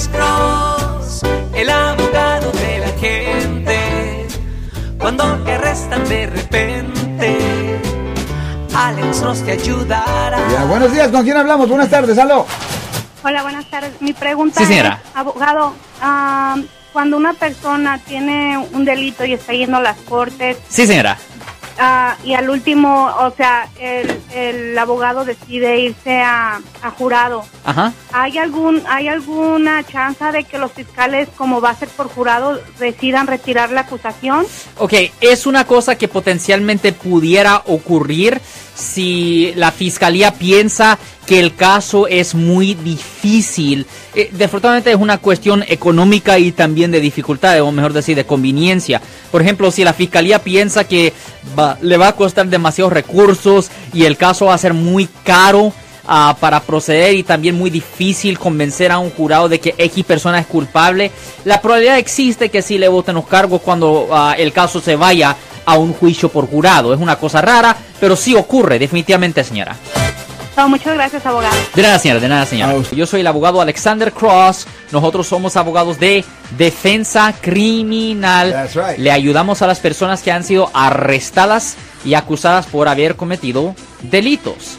Alex Cross, el abogado de la gente. Cuando te arrestan de repente, Alex Cross te ayudará. Ya, buenos días, ¿con quién hablamos? Buenas tardes, aló. Hola, buenas tardes. Mi pregunta Sí, señora. es, abogado, ah, cuando una persona tiene un delito y está yendo a las cortes Sí, señora. ah, y al último, o sea, el, el abogado decide irse a, a jurado, Ajá. ¿hay algún hay alguna chance de que los fiscales, como va a ser por jurado, decidan retirar la acusación? Ok, es una cosa que potencialmente pudiera ocurrir si la fiscalía piensa que el caso es muy difícil. Eh, desafortunadamente es una cuestión económica y también de dificultad, o mejor decir, de conveniencia. Por ejemplo, si la fiscalía piensa que va- le va a costar demasiados recursos y el caso va a ser muy caro, ah, para proceder y también muy difícil convencer a un jurado de que X persona es culpable. La probabilidad existe que sí le voten los cargos cuando ah, el caso se vaya a un juicio por jurado. Es una cosa rara, pero sí ocurre, definitivamente, señora. No, muchas gracias, abogado. De nada, señora, de nada, señora. Yo soy el abogado Alexander Cross. Nosotros somos abogados de defensa criminal. That's right. Le ayudamos a las personas que han sido arrestadas y acusadas por haber cometido delitos.